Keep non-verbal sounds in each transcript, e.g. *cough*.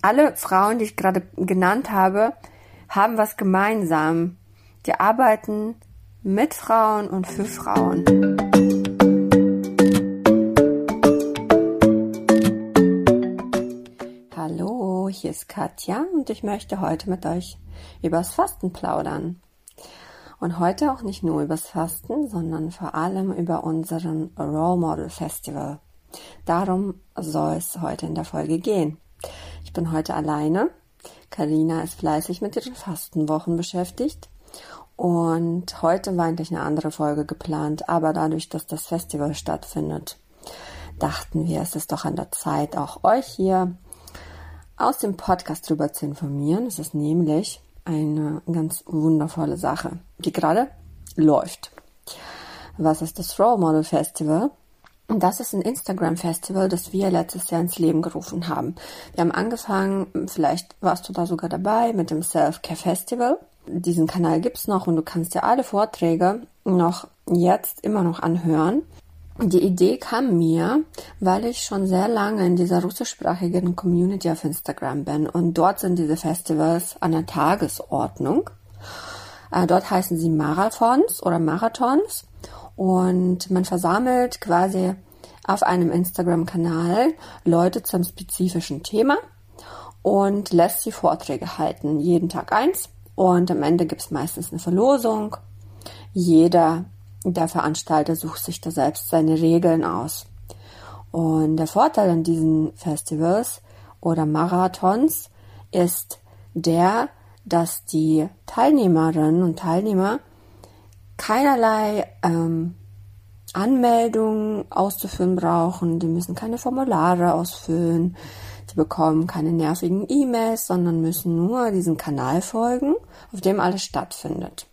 Alle Frauen, die ich gerade genannt habe, haben was gemeinsam. Die arbeiten mit Frauen und für Frauen. Hallo, hier ist Katja und ich möchte heute mit euch übers Fasten plaudern. Und heute auch nicht nur übers Fasten, sondern vor allem über unseren Role Model Festival. Darum soll es heute in der Folge gehen. Ich bin heute alleine. Karina ist fleißig mit ihren Fastenwochen beschäftigt. Und heute war eigentlich eine andere Folge geplant, aber dadurch, dass das Festival stattfindet, dachten wir, es ist doch an der Zeit, auch euch hier aus dem Podcast drüber zu informieren. Es ist nämlich eine ganz wundervolle Sache, die gerade läuft. Was ist das Role Model Festival? Und das ist ein Instagram-Festival, das wir letztes Jahr ins Leben gerufen haben. Wir haben angefangen, vielleicht warst du da sogar dabei, mit dem Self-Care Festival. Diesen Kanal gibt's noch und du kannst dir alle Vorträge noch jetzt immer noch anhören. Die Idee kam mir, weil ich schon sehr lange in dieser russischsprachigen Community auf Instagram bin und dort sind diese Festivals an der Tagesordnung. Äh, dort heißen sie Marathons oder Marathons und man versammelt quasi auf einem Instagram-Kanal Leute zum spezifischen Thema und lässt sie Vorträge halten. Jeden Tag eins. Und am Ende gibt es meistens eine Verlosung. Jeder der Veranstalter sucht sich da selbst seine Regeln aus. Und der Vorteil an diesen Festivals oder Marathons ist der, dass die Teilnehmerinnen und Teilnehmer keinerlei ähm, Anmeldungen auszufüllen brauchen. Die müssen keine Formulare ausfüllen. Die bekommen keine nervigen E-Mails, sondern müssen nur diesem Kanal folgen, auf dem alles stattfindet.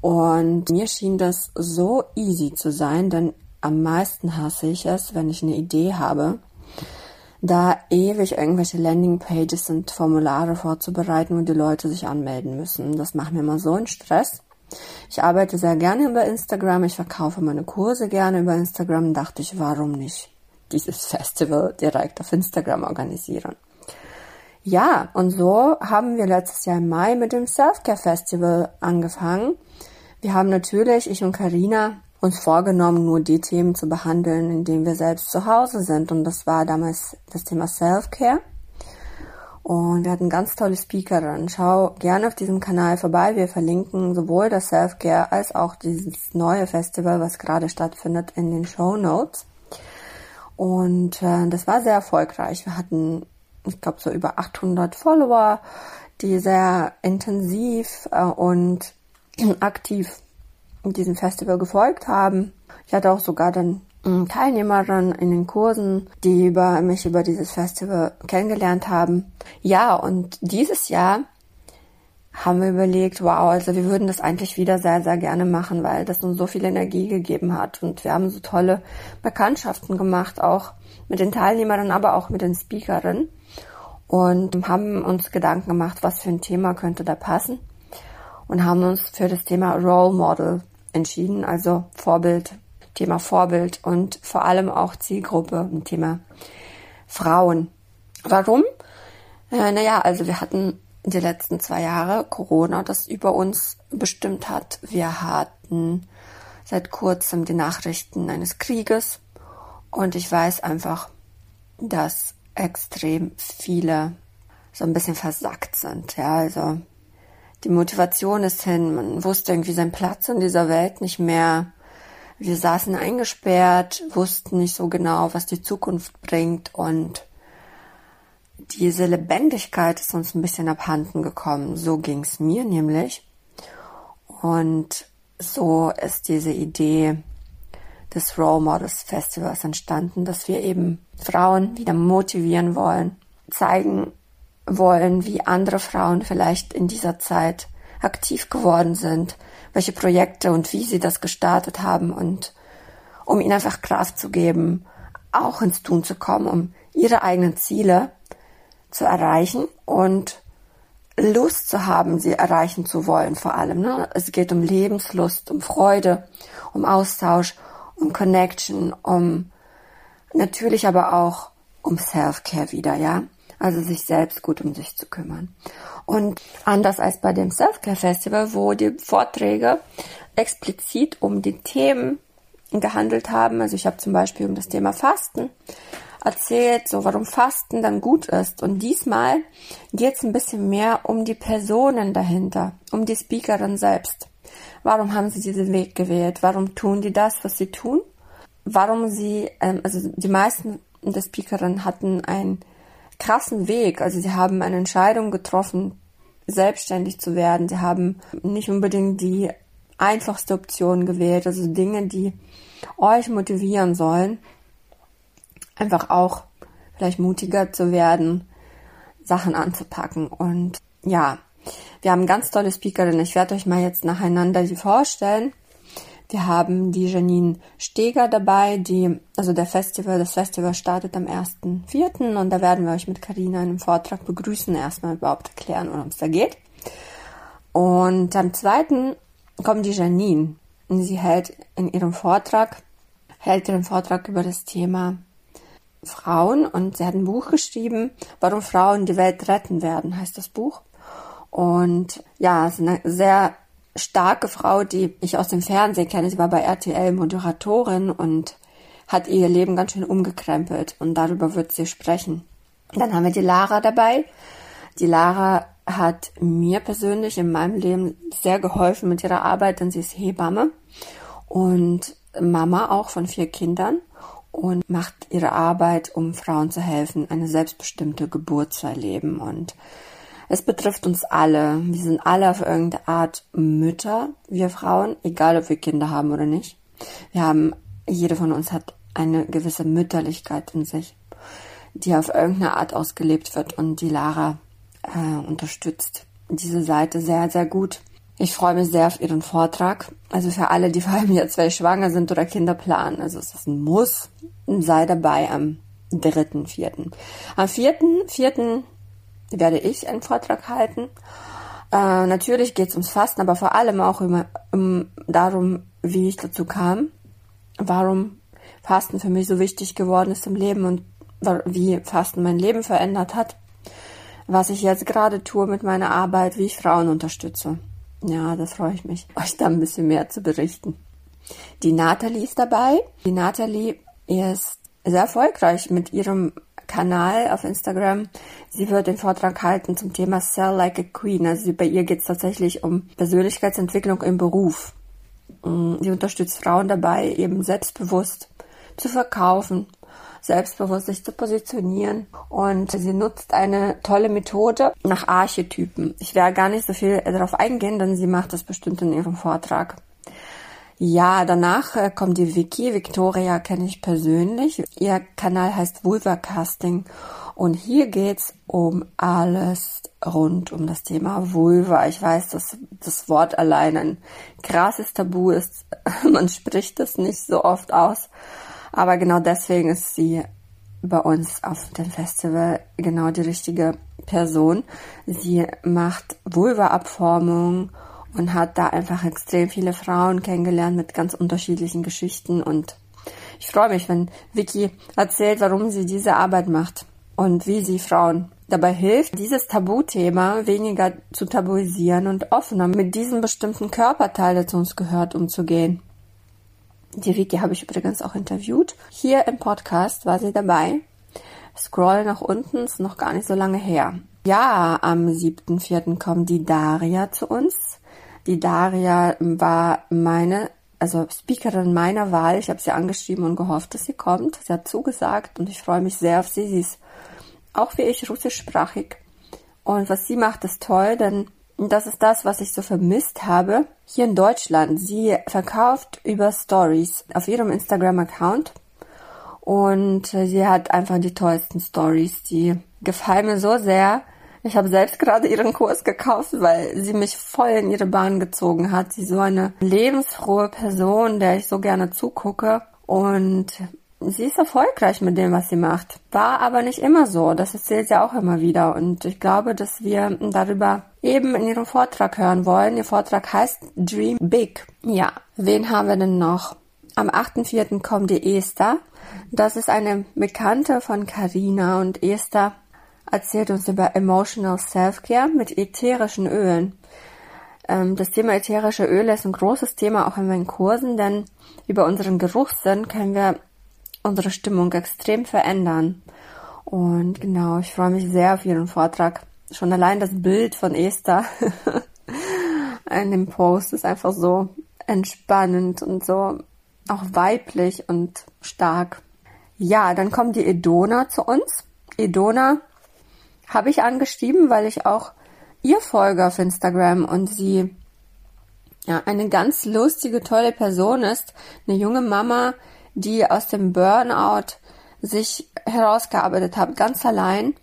Und mir schien das so easy zu sein, denn am meisten hasse ich es, wenn ich eine Idee habe, da ewig irgendwelche Landingpages und Formulare vorzubereiten, wo die Leute sich anmelden müssen. Das macht mir immer so einen Stress. Ich arbeite sehr gerne über Instagram, ich verkaufe meine Kurse gerne über Instagram, dachte ich, warum nicht dieses *laughs* Festival direkt auf Instagram organisieren. Ja, und so haben wir letztes Jahr im Mai mit dem Selfcare Festival angefangen. Wir haben natürlich, ich und Karina, uns vorgenommen, nur die Themen zu behandeln, in denen wir selbst zu Hause sind. Und das war damals das Thema Selfcare. Und wir hatten ganz tolle Speakerinnen. Schau gerne auf diesem Kanal vorbei. Wir verlinken sowohl das Self-Care als auch dieses neue Festival, was gerade stattfindet, in den Show Notes. Und äh, das war sehr erfolgreich. Wir hatten, ich glaube, so über 800 Follower, die sehr intensiv äh, und *clears throat* aktiv diesem Festival gefolgt haben. Ich hatte auch sogar dann Teilnehmerinnen in den Kursen, die über mich über dieses Festival kennengelernt haben. Ja, und dieses Jahr haben wir überlegt, wow, also wir würden das eigentlich wieder sehr, sehr gerne machen, weil das uns so viel Energie gegeben hat. Und wir haben so tolle Bekanntschaften gemacht, auch mit den Teilnehmerinnen, aber auch mit den Speakerinnen. Und haben uns Gedanken gemacht, was für ein Thema könnte da passen. Und haben uns für das Thema Role Model entschieden, also Vorbild Thema Vorbild und vor allem auch Zielgruppe, ein Thema Frauen. Warum? Äh, naja, also wir hatten die letzten zwei Jahre Corona, das über uns bestimmt hat. Wir hatten seit kurzem die Nachrichten eines Krieges und ich weiß einfach, dass extrem viele so ein bisschen versackt sind. Ja, also die Motivation ist hin, man wusste irgendwie seinen Platz in dieser Welt nicht mehr. Wir saßen eingesperrt, wussten nicht so genau, was die Zukunft bringt und diese Lebendigkeit ist uns ein bisschen abhanden gekommen. So ging's mir nämlich. Und so ist diese Idee des Role Models Festivals entstanden, dass wir eben Frauen wieder motivieren wollen, zeigen wollen, wie andere Frauen vielleicht in dieser Zeit aktiv geworden sind, welche Projekte und wie sie das gestartet haben und um ihnen einfach Kraft zu geben, auch ins Tun zu kommen, um ihre eigenen Ziele zu erreichen und Lust zu haben, sie erreichen zu wollen vor allem. Ne? Es geht um Lebenslust, um Freude, um Austausch, um Connection, um natürlich aber auch um Self-Care wieder, ja. Also sich selbst gut um sich zu kümmern. Und anders als bei dem Self-Care Festival, wo die Vorträge explizit um die Themen gehandelt haben. Also ich habe zum Beispiel um das Thema Fasten erzählt, so warum Fasten dann gut ist. Und diesmal geht es ein bisschen mehr um die Personen dahinter, um die Speakerin selbst. Warum haben sie diesen Weg gewählt? Warum tun die das, was sie tun? Warum sie, ähm, also die meisten der Speakerinnen hatten einen krassen Weg. Also sie haben eine Entscheidung getroffen, selbstständig zu werden. Sie haben nicht unbedingt die einfachste Option gewählt, also Dinge, die euch motivieren sollen, einfach auch vielleicht mutiger zu werden, Sachen anzupacken. Und ja, wir haben ganz tolle Speakerinnen. Ich werde euch mal jetzt nacheinander die vorstellen. Wir haben die Janine Steger dabei, die, also der Festival, das Festival startet am 1.4. und da werden wir euch mit Karina in einem Vortrag begrüßen, erstmal überhaupt erklären, worum es da geht. Und am 2 kommt die Janine und sie hält in ihrem Vortrag, hält ihren Vortrag über das Thema Frauen und sie hat ein Buch geschrieben, warum Frauen die Welt retten werden, heißt das Buch. Und ja, es ist eine sehr starke Frau, die ich aus dem Fernsehen kenne. Sie war bei RTL Moderatorin und hat ihr Leben ganz schön umgekrempelt und darüber wird sie sprechen. Dann haben wir die Lara dabei. Die Lara hat mir persönlich in meinem Leben sehr geholfen mit ihrer Arbeit, denn sie ist Hebamme und Mama auch von vier Kindern und macht ihre Arbeit, um Frauen zu helfen, eine selbstbestimmte Geburt zu erleben. Und es betrifft uns alle. Wir sind alle auf irgendeine Art Mütter, wir Frauen, egal ob wir Kinder haben oder nicht. Wir haben, jede von uns hat eine gewisse Mütterlichkeit in sich, die auf irgendeine Art ausgelebt wird. Und die Lara äh, unterstützt diese Seite sehr, sehr gut. Ich freue mich sehr auf Ihren Vortrag. Also für alle, die *laughs* vor allem jetzt zwei schwanger sind oder Kinder planen. Also es ist ein Muss. Sei dabei am 3.4. Am 4.4. werde ich einen Vortrag halten. Äh, natürlich geht es ums Fasten, aber vor allem auch immer um, darum, wie ich dazu kam, warum Fasten für mich so wichtig geworden ist im Leben und wie Fasten mein Leben verändert hat was ich jetzt gerade tue mit meiner Arbeit, wie ich Frauen unterstütze. Ja, das freue ich mich, *laughs* euch da ein bisschen mehr zu berichten. Die Nathalie ist dabei. Die Nathalie ist sehr erfolgreich mit ihrem Kanal auf Instagram. Sie wird den Vortrag halten zum Thema Sell Like a Queen. Also bei ihr geht es tatsächlich um Persönlichkeitsentwicklung im Beruf. Mm, sie unterstützt Frauen dabei, eben selbstbewusst zu verkaufen, selbstbewusst sich zu positionieren. Und sie nutzt eine tolle Methode nach Archetypen. Ich werde gar nicht so viel darauf eingehen, denn sie macht das bestimmt in ihrem Vortrag. Ja, danach äh, kommt die Vicky. Victoria kenne ich persönlich. Ihr Kanal heißt Vulva Casting. Und hier geht's um alles rund um das Thema Vulva. Ich weiß, dass das Wort allein ein krasses Tabu ist. *laughs* Man spricht es nicht so oft aus. Aber genau deswegen ist sie bei uns auf dem Festival genau die richtige Person. Sie macht Vulva-Abformung und hat da einfach extrem viele Frauen kennengelernt mit ganz unterschiedlichen Geschichten und ich freue mich, wenn Vicky erzählt, warum sie diese Arbeit macht und wie sie Frauen dabei hilft, dieses Tabuthema weniger zu tabuisieren und offener mit diesem bestimmten Körperteil, der zu uns gehört, umzugehen. Die Vicky habe ich übrigens auch interviewt. Hier im Podcast war sie dabei. Scroll nach unten, ist noch gar nicht so lange her. Ja, am 7.4. kommt die Daria zu uns. Die Daria war meine, also Speakerin meiner Wahl. Ich habe sie angeschrieben und gehofft, dass sie kommt. Sie hat zugesagt und ich freue mich sehr auf sie. Sie ist auch wie ich russischsprachig. Und was sie macht, ist toll, denn das ist das, was ich so vermisst habe. Hier in Deutschland. Sie verkauft über Stories auf ihrem Instagram-Account. Und sie hat einfach die tollsten Stories. Die gefallen mir so sehr. Ich habe selbst gerade ihren Kurs gekauft, weil sie mich voll in ihre Bahn gezogen hat. Sie ist so eine lebensfrohe Person, der ich so gerne zugucke. Und sie ist erfolgreich mit dem, was sie macht. War aber nicht immer so. Das erzählt sie auch immer wieder. Und ich glaube, dass wir darüber eben in ihrem Vortrag hören wollen. Ihr Vortrag heißt Dream Big. Ja, wen haben wir denn noch? Am 8.4. kommt die Esther. Das ist eine Bekannte von Carina und Esther erzählt uns über Emotional Self-Care mit ätherischen Ölen. Ähm, das Thema ätherische Öle ist ein großes Thema auch in meinen Kursen, denn über unseren Geruchssinn können wir unsere Stimmung extrem verändern. Und genau, ich freue mich sehr auf Ihren Vortrag. Schon allein das Bild von Esther *laughs* in dem Post ist einfach so entspannend und so auch weiblich und stark. Ja, dann kommt die Edona zu uns. Edona habe ich angeschrieben, weil ich auch ihr folge auf Instagram und sie ja, eine ganz lustige, tolle Person ist. Eine junge Mama, die aus dem Burnout sich herausgearbeitet hat, ganz allein.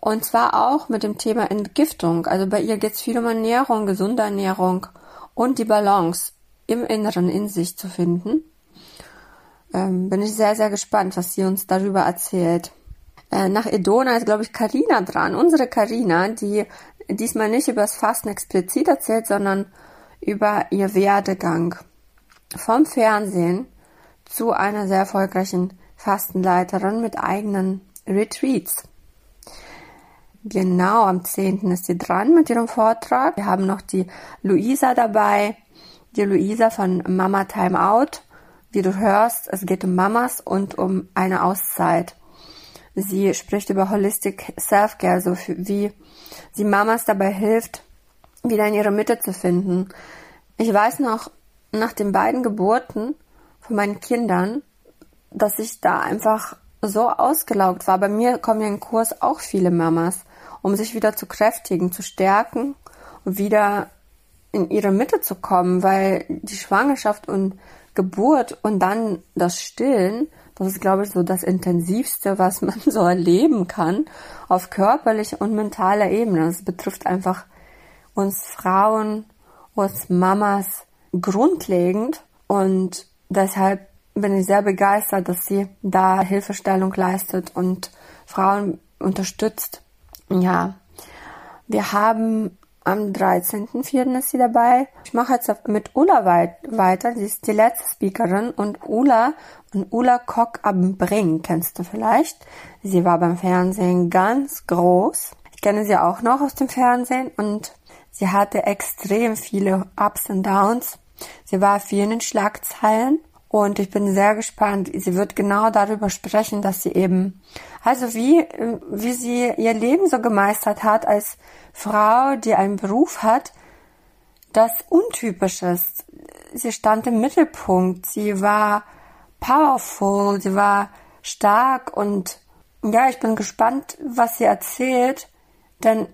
Und zwar auch mit dem Thema Entgiftung. Also bei ihr geht es viel um Ernährung, gesunde Ernährung und die Balance im Inneren in sich zu finden. Ähm, bin ich sehr, sehr gespannt, was sie uns darüber erzählt. Äh, nach Edona ist, glaube ich, Karina dran. Unsere Karina, die diesmal nicht über das Fasten explizit erzählt, sondern über ihr Werdegang. Vom Fernsehen zu einer sehr erfolgreichen Fastenleiterin mit eigenen Retreats. Genau, am 10. ist sie dran mit ihrem Vortrag. Wir haben noch die Luisa dabei, die Luisa von Mama Time Out. Wie du hörst, es geht um Mamas und um eine Auszeit. Sie spricht über Holistic Self-Care, so wie sie Mamas dabei hilft, wieder in ihre Mitte zu finden. Ich weiß noch, nach den beiden Geburten von meinen Kindern, dass ich da einfach so ausgelaugt war. Bei mir kommen ja in Kurs auch viele Mamas, um sich wieder zu kräftigen, zu stärken und wieder in ihre Mitte zu kommen, weil die Schwangerschaft und Geburt und dann das Stillen, das ist, glaube ich, so das Intensivste, was *laughs* man so erleben kann, auf körperlicher und mentaler Ebene. Das betrifft einfach uns Frauen, uns Mamas grundlegend und deshalb bin ich sehr begeistert, dass sie da Hilfestellung leistet und Frauen unterstützt. Ja, wir haben am 13.04. ist sie dabei. Ich mache jetzt mit Ulla weit weiter. Sie ist die letzte Speakerin und Ulla und Ulla Kock am Bring kennst du vielleicht. Sie war beim Fernsehen ganz groß. Ich kenne sie auch noch aus dem Fernsehen und sie hatte extrem viele Ups und Downs. Sie war viel in den Schlagzeilen und ich bin sehr gespannt. Sie wird genau darüber sprechen, dass sie eben, also wie, wie sie ihr Leben so gemeistert hat als Frau, die einen Beruf hat, das untypisch ist. Sie stand im Mittelpunkt. Sie war powerful. Sie war stark und ja, ich bin gespannt, was sie erzählt, denn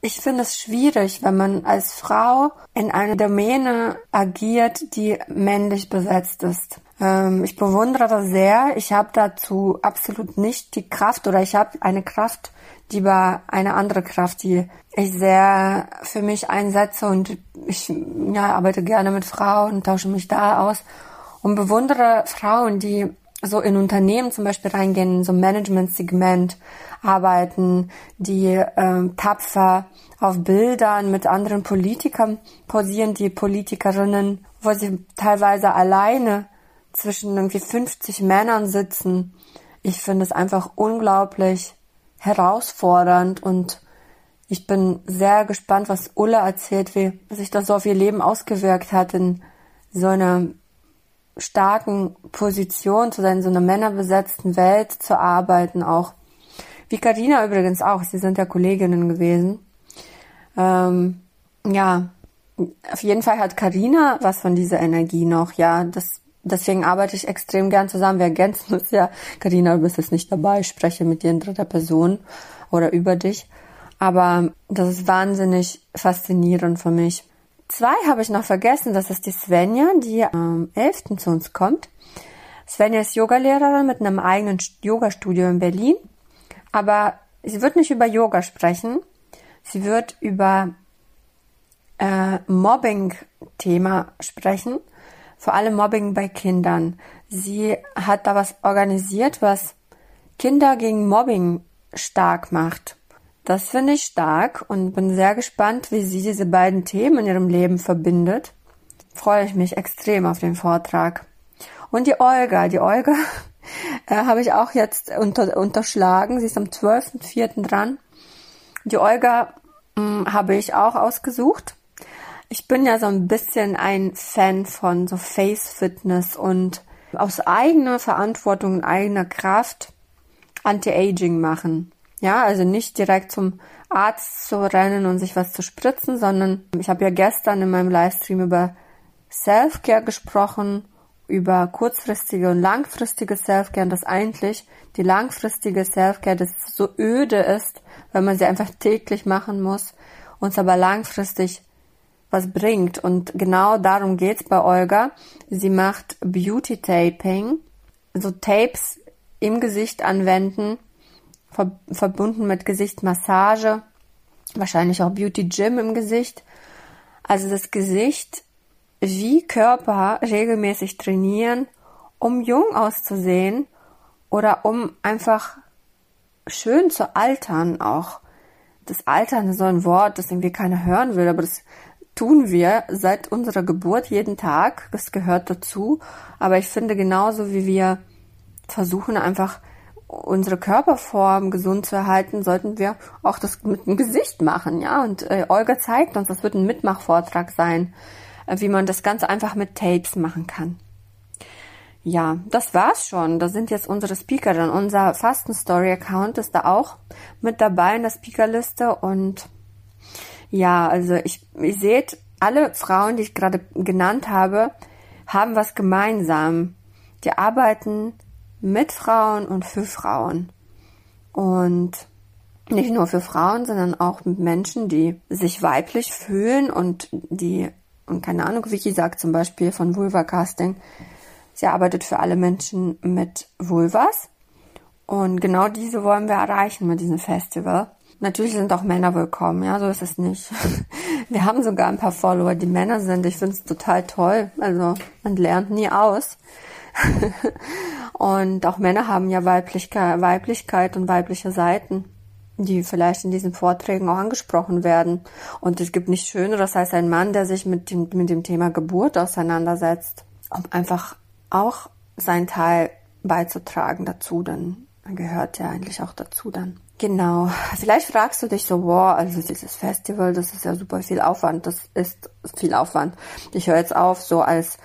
ich finde es schwierig, wenn man als Frau in einer Domäne agiert, die männlich besetzt ist. Ähm, ich bewundere das sehr. Ich habe dazu absolut nicht die Kraft oder ich habe eine Kraft, die war eine andere Kraft, die ich sehr für mich einsetze und ich ja, arbeite gerne mit Frauen, tausche mich da aus und bewundere Frauen, die so in Unternehmen zum Beispiel reingehen, in so Management-Segment arbeiten, die ähm, tapfer auf Bildern mit anderen Politikern posieren, die Politikerinnen, wo sie teilweise alleine zwischen irgendwie 50 Männern sitzen. Ich finde es einfach unglaublich herausfordernd und ich bin sehr gespannt, was Ulla erzählt, wie sich das so auf ihr Leben ausgewirkt hat, in so einer starken Position zu sein, in so einer männerbesetzten Welt zu arbeiten auch. Wie Karina übrigens auch, sie sind ja Kolleginnen gewesen. Ähm, ja, auf jeden Fall hat Karina was von dieser Energie noch, ja. Das, deswegen arbeite ich extrem gern zusammen. Wir ergänzen uns ja. Karina, du bist jetzt nicht dabei, ich spreche mit dir in dritter Person oder über dich. Aber das ist wahnsinnig faszinierend für mich. Zwei habe ich noch vergessen, das ist die Svenja, die am 11. zu uns kommt. Svenja ist Yogalehrerin mit einem eigenen Yoga-Studio in Berlin. Aber sie wird nicht über Yoga sprechen, Sie wird über äh, Mobbing-Thema sprechen, vor allem Mobbing bei Kindern. Sie hat da was organisiert, was Kinder gegen Mobbing stark macht. Das finde ich stark und bin sehr gespannt, wie sie diese beiden Themen in ihrem Leben verbindet. Freue ich mich extrem auf den Vortrag. Und die Olga, die Olga *laughs* äh, habe ich auch jetzt unter, unterschlagen. Sie ist am 12.04. dran. Die Olga hm, habe ich auch ausgesucht. Ich bin ja so ein bisschen ein Fan von so Face Fitness und aus eigener Verantwortung und eigener Kraft Anti-Aging machen. Ja, also nicht direkt zum Arzt zu rennen und sich was zu spritzen, sondern ich habe ja gestern in meinem Livestream über Self-Care gesprochen, über kurzfristige und langfristige Self-Care und dass eigentlich die langfristige Self-Care das so öde ist, wenn man sie einfach täglich machen muss, uns aber langfristig was bringt. Und genau darum geht's bei Olga. Sie macht Beauty Taping, so Tapes im Gesicht anwenden, ver verbunden mit Gesichtmassage, wahrscheinlich auch Beauty Gym im Gesicht. Also das Gesicht wie Körper regelmäßig trainieren, um jung auszusehen oder um einfach schön zu altern auch. Das Altern ist so ein Wort, das irgendwie keiner hören will, aber das tun wir seit unserer Geburt jeden Tag. Das gehört dazu. Aber ich finde genauso wie wir versuchen einfach unsere Körperform gesund zu erhalten, sollten wir auch das mit dem Gesicht machen, ja. Und äh, Olga zeigt uns, das wird ein Mitmachvortrag sein, äh, wie man das Ganze einfach mit Tapes machen kann. Ja, das war's schon. Da sind jetzt unsere Speaker dann. Unser Fasten-Story-Account ist da auch mit dabei in der Speakerliste. Und ja, also ich, ihr seht, alle Frauen, die ich gerade genannt habe, haben was gemeinsam. Die arbeiten mit Frauen und für Frauen. Und nicht nur für Frauen, sondern auch mit Menschen, die sich weiblich fühlen und die, und keine Ahnung, Vicky sagt zum Beispiel von Vulva Casting, Sie arbeitet für alle Menschen mit Vulvas. Und genau diese wollen wir erreichen mit diesem Festival. Natürlich sind auch Männer willkommen, ja, so ist es nicht. *laughs* Wir haben sogar ein paar Follower, die Männer sind. Ich finde es total toll. Also man lernt nie aus. *laughs* und auch Männer haben ja Weiblichkeit, Weiblichkeit und weibliche Seiten, die vielleicht in diesen Vorträgen auch angesprochen werden. Und es gibt nichts Schöneres als ein Mann, der sich mit dem, mit dem Thema Geburt auseinandersetzt, um einfach auch sein Teil beizutragen dazu, dann gehört ja eigentlich auch dazu dann. Genau. Vielleicht fragst du dich so, wow, also dieses Festival, das ist ja super viel Aufwand. Das ist viel Aufwand. Ich höre jetzt auf, so als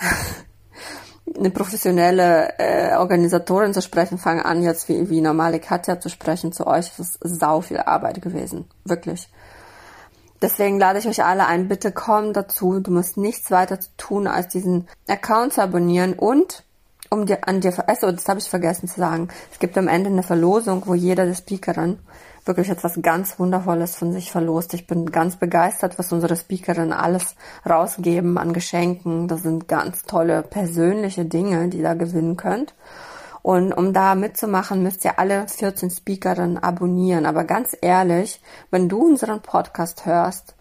*laughs* eine professionelle äh, Organisatorin zu sprechen, fange an jetzt wie, wie normale Katja zu sprechen zu euch. Das ist sau viel Arbeit gewesen. Wirklich. Deswegen lade ich euch alle ein, bitte komm dazu. Du musst nichts weiter tun, als diesen Account zu abonnieren und um dir an dir, also das habe ich vergessen zu sagen. Es gibt am Ende eine Verlosung, wo jeder der Speakerin wirklich etwas ganz Wundervolles von sich verlost. Ich bin ganz begeistert, was unsere Speakerin alles rausgeben an Geschenken. Das sind ganz tolle persönliche Dinge, die da gewinnen könnt. Und um da mitzumachen, müsst ihr alle 14 Speakerinnen abonnieren. Aber ganz ehrlich, wenn du unseren Podcast hörst,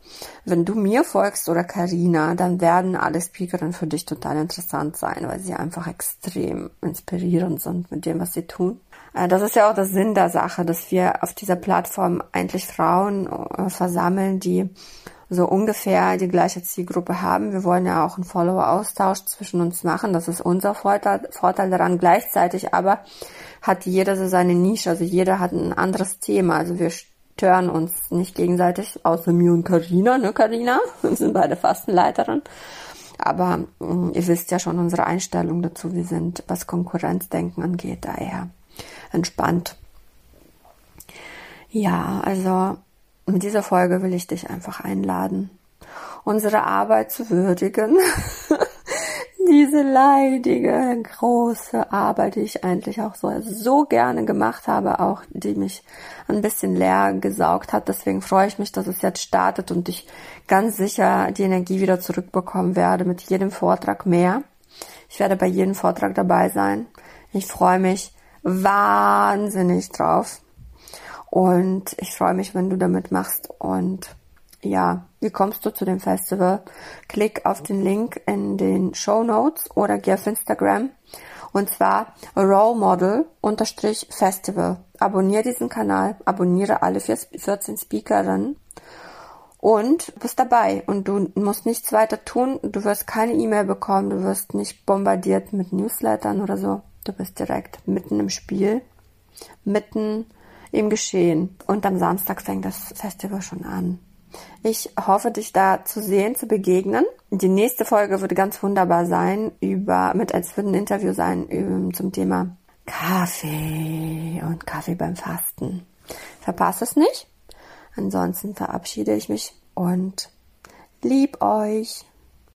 wenn du mir folgst oder Karina, dann werden alle Speakerinnen für dich total interessant sein, weil sie einfach extrem inspirierend sind mit dem, was sie tun. Äh, das ist ja auch der Sinn der Sache, dass wir auf dieser Plattform eigentlich Frauen äh, versammeln, die so ungefähr die gleiche Zielgruppe haben. Wir wollen ja auch einen Follower-Austausch zwischen uns machen. Das ist unser Vorteil, Vorteil daran. Gleichzeitig aber hat jeder so seine Nische. Also jeder hat ein anderes Thema. Also wir stören uns nicht gegenseitig, außer mir und Karina, ne Karina? *laughs* Wir sind beide Fastenleiterin. Aber mh, mm, ihr wisst ja schon unsere Einstellung dazu. Wir sind, was Konkurrenzdenken angeht, daher entspannt. Ja, also mit dieser Folge will ich dich einfach einladen, unsere Arbeit zu würdigen. *laughs* Diese leidige, große Arbeit, die ich eigentlich auch so, so gerne gemacht habe, auch die mich ein bisschen leer gesaugt hat. Deswegen freue ich mich, dass es jetzt startet und ich ganz sicher die Energie wieder zurückbekommen werde mit jedem Vortrag mehr. Ich werde bei jedem Vortrag dabei sein. Ich freue mich wahnsinnig drauf. Und ich freue mich, wenn du damit machst. Und ja, wie kommst du zu dem Festival? Klick auf den Link in den Show Notes oder geh auf Instagram. Und zwar Role Model unterstrich Festival. Abonniere diesen Kanal, abonniere alle 14 Speakerinnen und bist dabei. Und du musst nichts weiter tun. Du wirst keine E-Mail bekommen, du wirst nicht bombardiert mit Newslettern oder so. Du bist direkt mitten im Spiel, mitten im Geschehen. Und am Samstag fängt das Festival schon an. Ich hoffe, dich da zu sehen, zu begegnen. Die nächste Folge würde ganz wunderbar sein, über, mit als würde ein Interview sein ähm, zum Thema Kaffee und Kaffee beim Fasten. Verpasst es nicht. Ansonsten verabschiede ich mich und lieb euch.